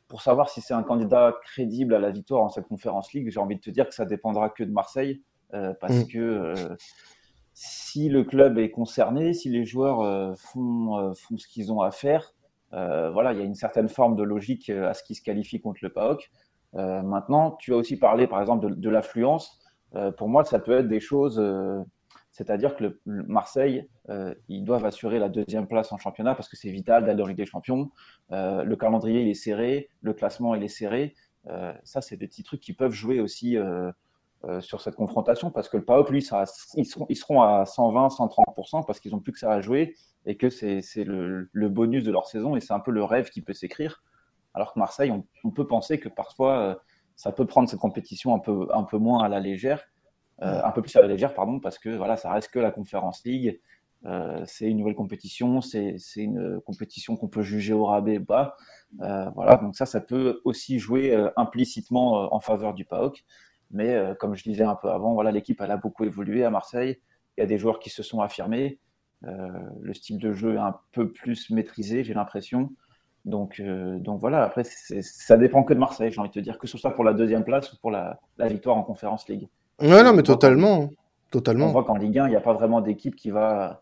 pour savoir si c'est un candidat crédible à la victoire en cette conférence League, j'ai envie de te dire que ça dépendra que de Marseille, euh, parce mm. que euh, si le club est concerné, si les joueurs euh, font, euh, font ce qu'ils ont à faire, euh, voilà, il y a une certaine forme de logique à ce qui se qualifie contre le PAOC. maintenant, tu as aussi parlé, par exemple, de, de l'affluence. pour moi, ça peut être des choses c'est-à-dire que le, le Marseille, euh, ils doivent assurer la deuxième place en championnat parce que c'est vital d'aller en Ligue des Champions. Euh, le calendrier, est serré, le classement, est serré. Euh, ça, c'est des petits trucs qui peuvent jouer aussi sur cette confrontation parce que le PAOP, lui, ils, seront, à 120, 130% parce qu'ils n'ont plus que ça à jouer et que c'est le, bonus de leur saison et c'est un peu le rêve qui peut s'écrire. Alors que Marseille, on, on, peut penser que parfois, ça peut prendre cette compétition un peu, un peu moins à la légère un peu plus à la légère, pardon, parce que voilà, ça reste que la Conférence League. Euh, c'est une nouvelle compétition, c'est une compétition qu'on peut juger au rabais bas. Euh, voilà, donc ça, ça peut aussi jouer euh, implicitement euh, en faveur du PAOK. Mais euh, comme je disais un peu avant, voilà, l'équipe a beaucoup évolué à Marseille. Il y a des joueurs qui se sont affirmés. le style de jeu est un peu plus maîtrisé, j'ai l'impression. Donc, donc voilà, après, ça dépend que de Marseille, j'ai envie de te dire, que ce soit pour la deuxième place ou pour la, la victoire en Conférence League. Ouais, non, mais totalement. Totalement. On voit qu'en Ligue 1, il n'y a pas vraiment d'équipe qui va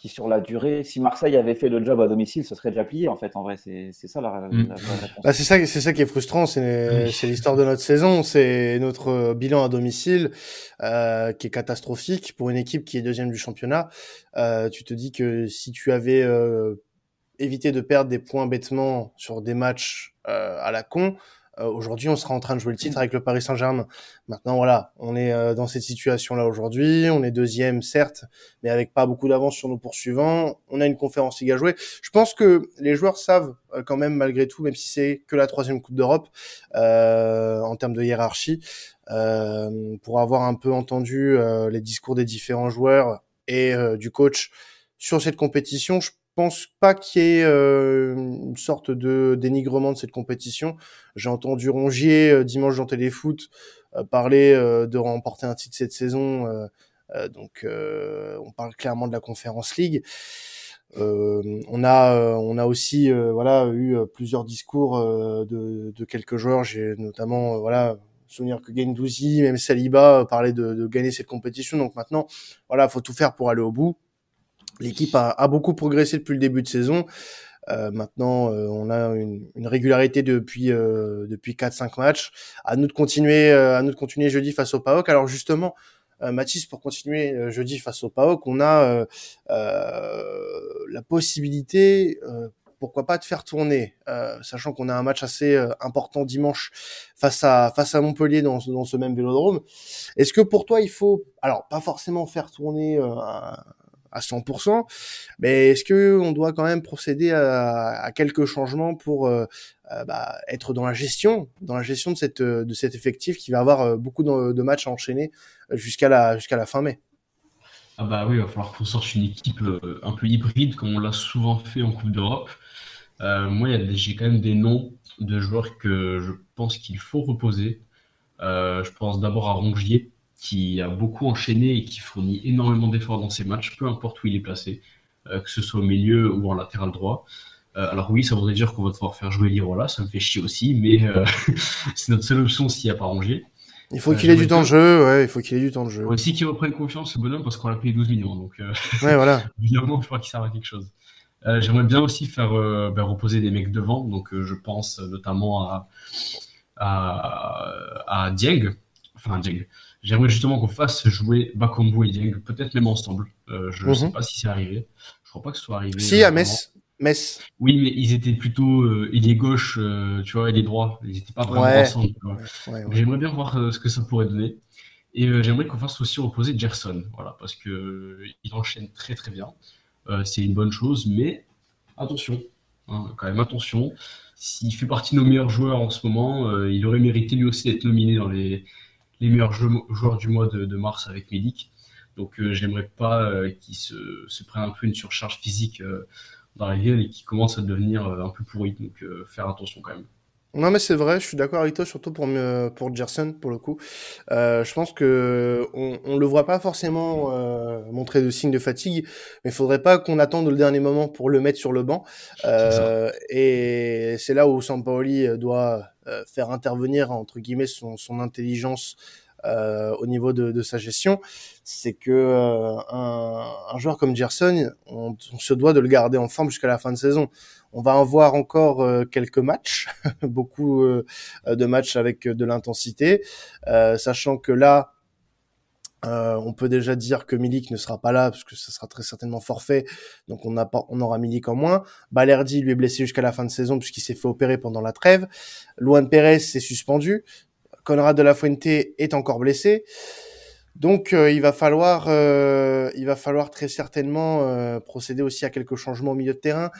qui sur la durée, si Marseille avait fait le job à domicile, ce serait déjà plié en fait. En vrai, c'est ça la, mm. la, bah, c'est ça, c'est ça qui est frustrant. C'est oui. l'histoire de notre saison, c'est notre bilan à domicile euh, qui est catastrophique pour une équipe qui est deuxième du championnat. Euh, tu te dis que si tu avais euh, évité de perdre des points bêtement sur des matchs euh, à la con, euh, aujourd'hui, on sera en train de jouer le titre avec le Paris Saint-Germain. Maintenant, voilà, on est euh, dans cette situation-là aujourd'hui. On est deuxième, certes, mais avec pas beaucoup d'avance sur nos poursuivants. On a une conférence Ligue à jouer. Je pense que les joueurs savent euh, quand même, malgré tout, même si c'est que la troisième Coupe d'Europe, euh, en termes de hiérarchie, euh, pour avoir un peu entendu euh, les discours des différents joueurs et du coach sur cette compétition, pense pas qu'il y ait euh, une sorte de dénigrement de cette compétition. J'ai entendu Rongier euh, dimanche dans Téléfoot euh, parler euh, de remporter un titre cette saison. Euh, donc on parle clairement de la Conférence League. on a on a aussi voilà eu plusieurs discours de, de, quelques joueurs. J'ai notamment voilà souvenir que Gendouzi, même Saliba parlaient de, de gagner cette compétition. Donc maintenant voilà, faut tout faire pour aller au bout L'équipe a, a, beaucoup progressé depuis le début de saison. maintenant, on a une, une régularité depuis depuis 4-5 matchs. À nous de continuer, à nous de continuer jeudi face au PAOK. Alors justement, Mathis, pour continuer jeudi face au PAOK, on a la possibilité pourquoi pas te faire tourner, euh, sachant qu'on a un match assez euh, important dimanche face à face à Montpellier dans, dans ce même Vélodrome. Est-ce que pour toi il faut, alors pas forcément faire tourner euh, à 100%, mais est-ce que on doit quand même procéder à, quelques changements pour euh, bah, être dans la gestion, dans la gestion de cette de cet effectif qui va avoir beaucoup de, matchs à enchaîner jusqu'à la jusqu'à la fin mai? Ah bah oui, il va falloir qu'on sorte une équipe un peu hybride comme on l'a souvent fait en Coupe d'Europe. Euh, moi, j'ai quand même des noms de joueurs que je pense qu'il faut reposer. Euh, je pense d'abord à Rongier, qui a beaucoup enchaîné et qui fournit énormément d'efforts dans ses matchs, peu importe où il est placé, euh, que ce soit au milieu ou en latéral droit. alors oui, ça voudrait dire qu'on va devoir faire jouer Lirola, ça me fait chier aussi, mais c'est notre seule option s'il n'y a pas Rongier. Il faut qu'il ait du temps de jeu, ouais, il faut qu'il ait du temps de jeu. Aussi qu'il reprenne confiance, ce bonhomme, parce qu'on l'a payé 12 millions, donc ouais, voilà. évidemment, il faudra qu'il serve à quelque chose. Euh, j'aimerais bien aussi faire euh, ben, reposer des mecs devant, donc euh, je pense notamment à à, à Dieng, enfin Dieng. J'aimerais justement qu'on fasse jouer Bakambu et Dieng, peut-être même ensemble. je ne sais mhm. pas si c'est arrivé. Je crois pas que ce soit arrivé. Si à Metz. Metz. Oui, mais ils étaient plutôt euh, ailier gauche, tu vois, ailier droit. Ils n'étaient pas vraiment ensemble. j'aimerais bien voir ce que ça pourrait donner. Et j'aimerais qu'on fasse aussi reposer Gerson, voilà, parce que il enchaîne très très bien. Euh, c'est une bonne chose, mais attention, hein, quand même attention. S'il fait partie de nos meilleurs joueurs en ce moment, euh, il aurait mérité lui aussi d'être nominé dans les, meilleurs joueurs du mois de, mars avec Milik. Donc euh, j'aimerais pas qu'il se, se, prenne un peu une surcharge physique dans la ville et qu'il commence à devenir un peu pourri. Donc faire attention quand même. Non mais c'est vrai, je suis d'accord avec toi, surtout pour pour Gerson pour le coup. Euh, je pense que on, on le voit pas forcément euh, montrer de signes de fatigue, mais il faudrait pas qu'on attende le dernier moment pour le mettre sur le banc. Euh, et c'est là où Sampaoli doit euh, faire intervenir entre guillemets son, son intelligence euh, au niveau de, de, sa gestion, c'est que euh, un, un, joueur comme Gerson, on, on, se doit de le garder en forme jusqu'à la fin de saison. On va en voir encore euh, quelques matchs, beaucoup de matchs avec de l'intensité, sachant que là, euh, on peut déjà dire que Milik ne sera pas là parce que ça sera très certainement forfait, donc on, a pas, on aura Milik en moins. Balerdi lui est blessé jusqu'à la fin de saison puisqu'il s'est fait opérer pendant la trêve. Luan Perez s'est suspendu. Conrad de la Fuente est encore blessé. Donc euh, il va falloir, euh, il va falloir très certainement euh, procéder aussi à quelques changements au milieu de terrain.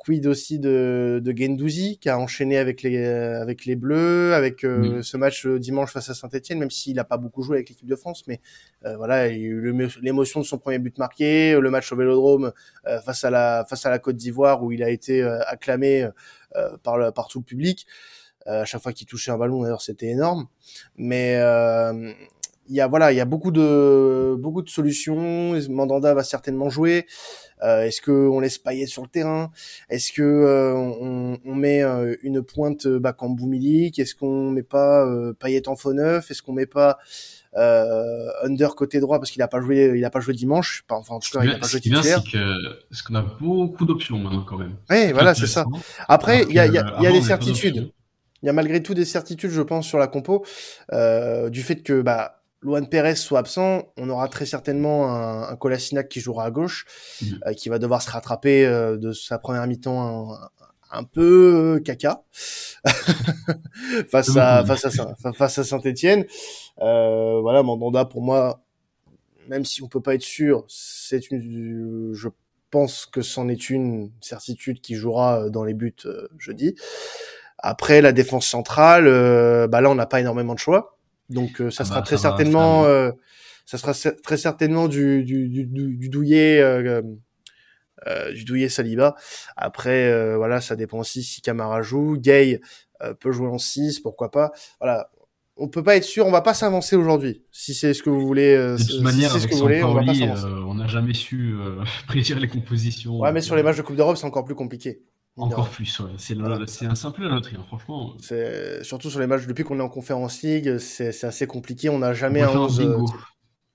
quid aussi de, de Gendouzi qui a enchaîné avec les avec les Bleus, avec ce match dimanche face à Saint-Etienne, même s'il n'a pas beaucoup joué avec l'équipe de France, mais voilà, il y a eu l'émotion de son premier but marqué, le match au Vélodrome face à la face à la Côte d'Ivoire où il a été acclamé par par tout le public. Euh, à chaque fois qu'il touchait un ballon, d'ailleurs, c'était énorme. Mais euh, il y a voilà, il y a beaucoup de beaucoup de solutions. Mandanda va certainement jouer. Euh, Est-ce que on laisse Payet sur le terrain? Est-ce que euh, on, on, met euh, une pointe Bakambu Milik? Est-ce qu'on met pas euh, Payet en faux neuf? Est-ce qu'on met pas euh, Under côté droit? Parce qu'il a pas joué, il a pas joué dimanche. Enfin, en tout cas, il a pas joué titulaire. C'est que qu'on a beaucoup d'options maintenant quand même. Oui, voilà, c'est ça. Après, il y a, y a, y a des certitudes. Il y a malgré tout des certitudes, je pense, sur la compo, euh, du fait que bah, Luan Perez soit absent, on aura très certainement un, un Kolasinac qui jouera à gauche, mmh. euh, qui va devoir se rattraper euh, de sa première mi-temps un, un, peu euh, caca face à face à face à Saint-Étienne. Euh, voilà, Mandanda pour moi, même si on peut pas être sûr, c'est une, je pense que c'en est une certitude qui jouera dans les buts jeudi. Après, la défense centrale, euh, bah là, on n'a pas énormément de choix. Donc, euh, ça ah sera bah, très certainement, euh, ça sera très certainement du, du, du, du douillet, du douillet Saliba. Après, voilà, ça dépend aussi si Camara joue. Gay peut jouer en 6, pourquoi pas. Voilà, on peut pas être sûr, on va pas s'avancer aujourd'hui. Si c'est ce que vous voulez, de toute manière, avec on n'a jamais su prédire les compositions. Ouais, mais sur les matchs de Coupe d'Europe, c'est encore plus compliqué. Encore plus, ouais. C'est un simple loterie, hein, franchement. C'est surtout sur les matchs depuis qu'on est en conférence league, c'est assez compliqué. On n'a jamais un 11.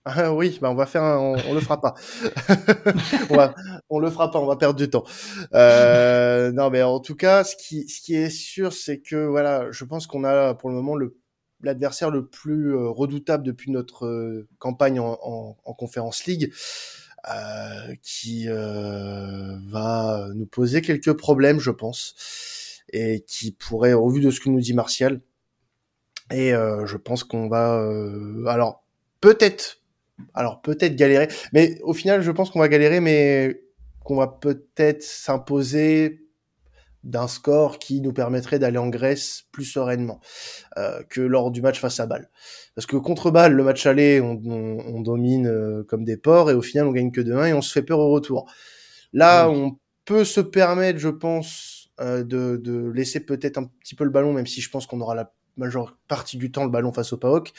Ah oui, bah on va faire, on, le fera pas. on, va, on le fera pas, on va perdre du temps. Euh, non, mais en tout cas, ce qui, ce qui est sûr, c'est que voilà, je pense qu'on a pour le moment le l'adversaire le plus euh, redoutable depuis notre euh, campagne en, en, en Conférence League, euh, qui euh, va nous poser quelques problèmes, je pense, et qui pourrait, au vu de ce que nous dit Martial, et je pense qu'on va, alors peut-être, alors peut-être galérer, mais au final, je pense qu'on va galérer, mais qu'on va peut-être s'imposer d'un score qui nous permettrait d'aller en Grèce plus sereinement euh, que lors du match face à Bâle. Parce que contre Bâle, le match aller, on, on, on domine euh, comme des porcs et au final, on gagne que 2-1 et on se fait peur au retour. Là, on peut se permettre, je pense, euh, de, de laisser peut-être un petit peu le ballon, même si je pense qu'on aura la majeure partie du temps le ballon face au PAOK.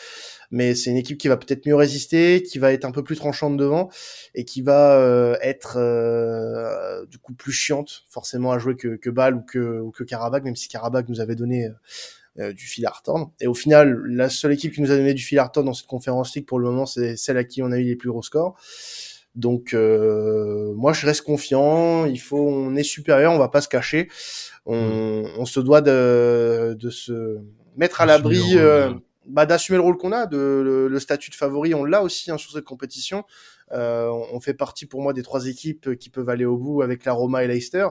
Mais c'est une équipe qui va peut-être mieux résister, qui va être un peu plus tranchante devant et qui va euh, être euh, du coup plus chiante forcément à jouer que, que ou que, ou que Karabakh, même si Karabakh nous avait donné euh, du fil à retordre. Et au final, la seule équipe qui nous a donné du fil à retordre dans cette conférence league pour le moment, c'est celle à qui on a eu les plus gros scores. Donc moi je reste confiant, il faut on est supérieur, on va pas se cacher. On, on se doit de, de se mettre à l'abri, euh, bah, d'assumer le rôle qu'on a, de le, statut de favori, on l'a aussi hein, sur cette compétition. Euh, on fait partie pour moi des trois équipes qui peuvent aller au bout avec la Roma et Leicester.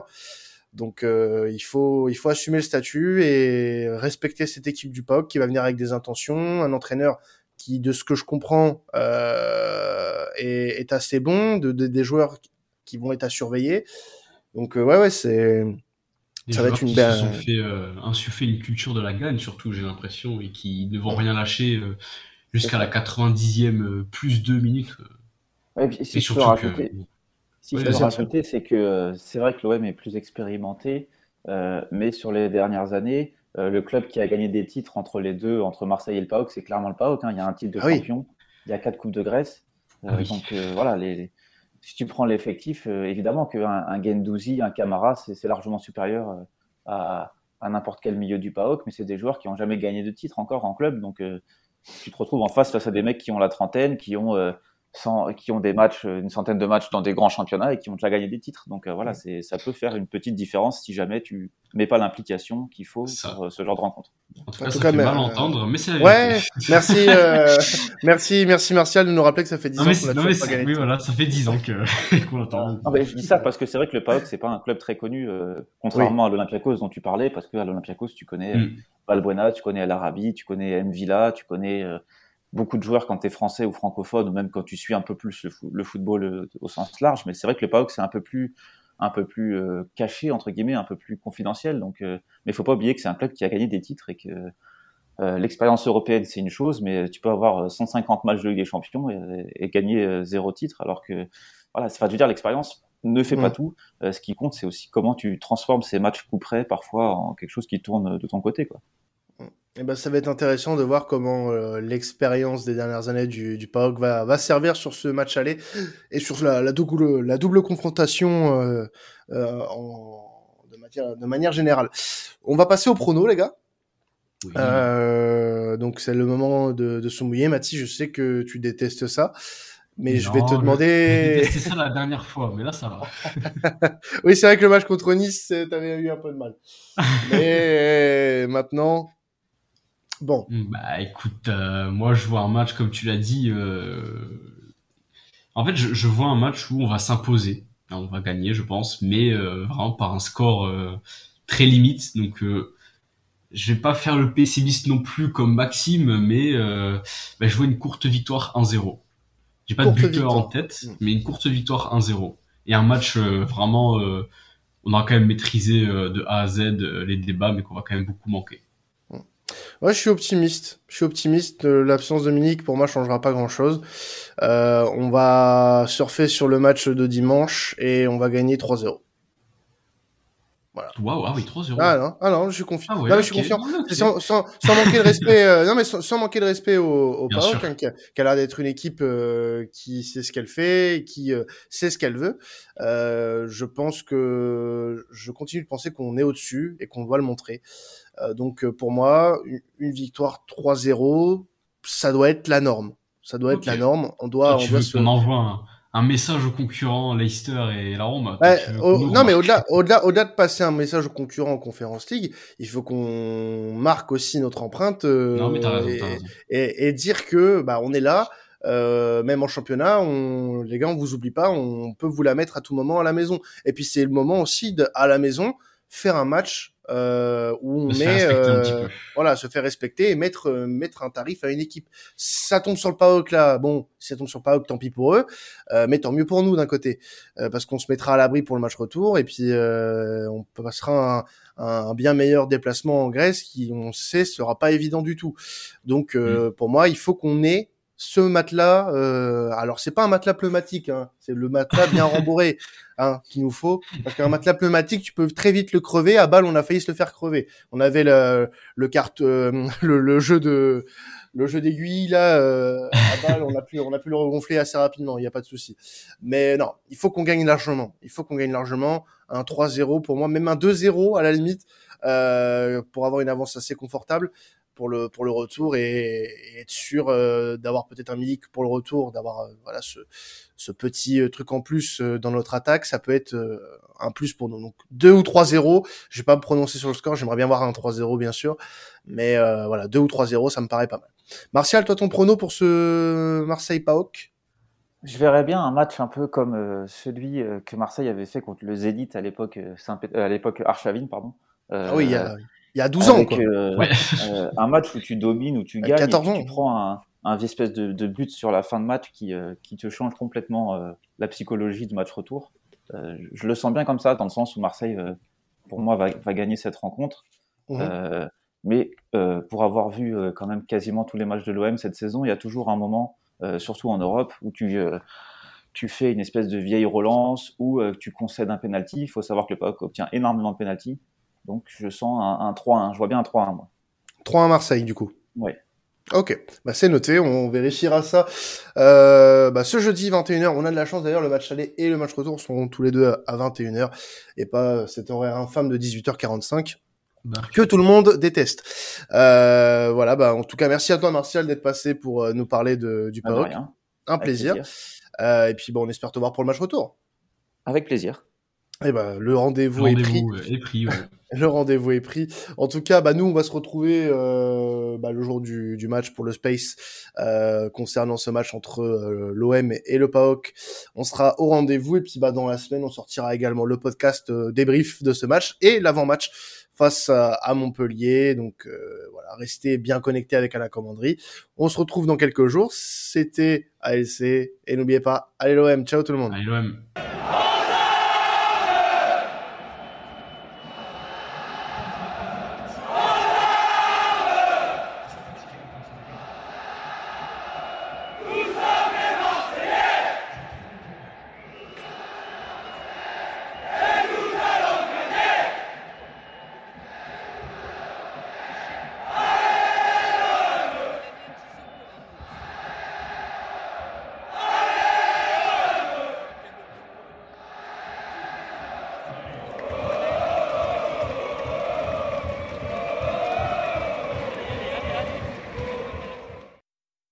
Donc euh, il faut il faut assumer le statut et respecter cette équipe du POC qui va venir avec des intentions, un entraîneur qui, de ce que je comprends, euh, est, est, assez bon, de, de, des joueurs qui vont être à surveiller. Donc euh, ouais ouais c'est ça va être une belle. Qui se sont fait euh, insuffler une culture de la gagne, surtout, j'ai l'impression, et qui ne vont rien lâcher euh, jusqu'à la 90e euh, plus 2 minutes. Ouais, et si je peux rajouter, si je peux rajouter, c'est que c'est vrai que l'OM est plus expérimenté, mais sur les dernières années, le club qui a gagné des titres entre les deux, entre Marseille et le PAOK, c'est clairement le PAOK. Hein. Il y a un titre de ah champion, il y a quatre coupes de Grèce. Ah donc voilà, les, si tu prends l'effectif, euh, évidemment qu'un un Gendouzi, un Camara, c'est largement supérieur euh, à, à n'importe quel milieu du PAOK, mais c'est des joueurs qui n'ont jamais gagné de titre encore en club. Donc, euh, tu te retrouves en face face à des mecs qui ont la trentaine, qui ont qui ont des matchs, une centaine de matchs dans des grands championnats et qui ont déjà gagné des titres. Donc euh, voilà, c'est, ça peut faire une petite différence si jamais tu mets pas l'implication qu'il faut sur euh, ce genre de rencontre. En tout cas, ça fait mal entendre, mais c'est la Ouais, merci, euh, merci, merci Martial de nous rappeler que ça fait 10 ans qu'on a pas gagné. Oui, voilà, ça fait 10 ans que, qu'on entend. Ah, je dis ça parce que c'est vrai que le PAOK, c'est pas un club très connu, contrairement à l'Olympiakos dont tu parlais, parce que à l'Olympiakos, tu connais mm. Valbuena, tu connais l'Arabie, tu connais Mvila, tu connais beaucoup de joueurs quand tu es français ou francophone, ou même quand tu suis un peu plus le, football euh, au sens large. Mais c'est vrai que le PAOK, c'est un peu plus, un peu plus euh, caché, entre guillemets, un peu plus confidentiel. Donc, euh, mais il faut pas oublier que c'est un club qui a gagné des titres et que l'expérience européenne, c'est une chose, mais tu peux avoir 150 matchs de Ligue des Champions et, gagner zéro titre, alors que, voilà, c'est pas dire l'expérience ne fait pas tout. ce qui compte, c'est aussi comment tu transformes ces matchs coup près parfois en quelque chose qui tourne de ton côté, quoi. Eh ben, ça va être intéressant de voir comment euh, l'expérience des dernières années du, du PAOK va, va servir sur ce match aller et sur la, la, double, la double confrontation euh, euh, en, de, matière, de manière générale. On va passer au prono, les gars. Euh, donc c'est le moment de, de se mouiller. Mathis, je sais que tu détestes ça. Mais je vais te demander. C'est ça la dernière fois, mais là ça va. oui, c'est vrai que le match contre Nice, t'avais eu un peu de mal. mais maintenant, Bon. Hmm, bah écoute, euh, moi je vois un match comme tu l'as dit. Euh... En fait, je, je, vois un match où on va s'imposer. On va gagner, je pense, mais euh, vraiment par un score euh, très limite. Donc, je vais pas faire le pessimiste non plus comme Maxime, mais bah, je vois une courte victoire 1-0. J'ai pas de buteur en tête, hmm. mais une courte victoire 1-0. Et un match vraiment, on aura quand même maîtrisé de A à Z les débats, mais qu'on va quand même beaucoup manquer. Ouais, je suis optimiste. Je suis optimiste. Euh, l'absence de Dominique, pour moi, changera pas grand-chose. Euh, on va surfer sur le match de dimanche et on va gagner 3-0. Voilà. Waouh, ah oui, 3-0. Ah non, ah non, je suis confiant. Ah ouais, non, mais je suis confiant. Sans, sans, sans, manquer de respect, euh, non mais sans, sans, manquer de respect au, au PAOK, hein, qui, a, qui, a, l'air d'être une équipe euh, qui sait ce qu'elle fait, qui euh, sait ce qu'elle veut. Euh, je pense que je continue de penser qu'on est au-dessus et qu'on doit le montrer. Euh, donc pour moi, une, victoire 3-0, ça doit être la norme. Ça doit être la norme. On doit, on, on envoie un, message aux concurrents Leicester et la Rome. non, mais au-delà, au-delà, au-delà de passer un message aux concurrents en Conference League, il faut qu'on marque aussi notre empreinte et, dire que bah on est là. Euh, même en championnat, on, les gars, on vous oublie pas, on peut vous la mettre à tout moment à la maison. Et puis c'est le moment aussi de, à la maison faire un match euh, où on met, euh, voilà, se faire respecter et mettre euh, mettre un tarif à une équipe. Ça tombe sur le PAOK là, bon, si ça tombe sur le PAOK, tant pis pour eux, euh, mais tant mieux pour nous d'un côté, euh, parce qu'on se mettra à l'abri pour le match retour et puis on passera un, un, bien meilleur déplacement en Grèce qui, on sait, sera pas évident du tout. Donc mm. pour moi, il faut qu'on ait ce matelas, euh, alors c'est pas un matelas pneumatique, hein, c'est le matelas bien rembourré hein, qu'il nous faut, parce qu'un matelas pneumatique, tu peux très vite le crever. À balle, on a failli se le faire crever. On avait le, le carte, euh, le, jeu de, le jeu d'aiguille là, euh, à balle, on a pu, on a pu le regonfler assez rapidement. Il n'y a pas de souci. Mais non, il faut qu'on gagne largement. Il faut qu'on gagne largement. Un 3-0 pour moi, même un 2-0 à la limite. Euh, pour avoir une avance assez confortable pour le pour le retour et, être sûr euh, d'avoir peut-être un Milik pour le retour, d'avoir euh, voilà ce, ce petit euh, truc en plus dans notre attaque, ça peut être un plus pour nous. Donc 2 ou 3-0, je vais pas me prononcer sur le score, j'aimerais bien voir un 3-0 bien sûr, mais voilà, 2 ou 3-0, ça me paraît pas mal. Martial, toi ton prono pour ce Marseille PAOK? Je verrais bien un match un peu comme celui que Marseille avait fait contre le Zénith à l'époque à l'époque Archavine pardon. ah oui, il y a, il y a 12 ans. Quoi. Euh, euh, un match où tu domines, où tu gagnes, 14 ans. tu prends un, un espèce de, de, but sur la fin de match qui, euh, qui te change complètement la psychologie du match retour. je le sens bien comme ça, dans le sens où Marseille, pour moi, va, va, gagner cette rencontre. Mmh. mais pour avoir vu quand même quasiment tous les matchs de l'OM cette saison, il y a toujours un moment, surtout en Europe, où tu tu fais une espèce de vieille relance ou tu concèdes un penalty. Il faut savoir que le PAOK obtient énormément de penalty. Donc je sens un, 3-1. Je vois bien un 3-1, moi. 3-1 Marseille, du coup. Oui. Ok, bah c'est noté, on vérifiera ça. Euh, bah ce jeudi 21h, on a de la chance d'ailleurs, le match aller et le match retour seront tous les deux à 21h et pas cet horaire infâme de 18h45 bah. que tout le monde déteste. Euh, voilà, bah en tout cas merci à toi Martial d'être passé pour euh, nous parler de, du PAOK. Un plaisir. Euh, et puis bon, on espère te voir pour le match retour. Avec plaisir. Eh ben, le rendez-vous est pris. Est pris ouais. le rendez-vous est pris. En tout cas, bah, nous, on va se retrouver euh, bah, le jour du, du, match pour le Space euh, concernant ce match entre euh, l'OM et le PAOK. On sera au rendez-vous et puis bah, dans la semaine, on sortira également le podcast euh, débrief de ce match et l'avant-match face à, Montpellier. Donc euh, voilà, restez bien connectés avec à la commanderie. On se retrouve dans quelques jours. C'était ALC et n'oubliez pas, allez l'OM. Ciao tout le monde. Allez l'OM.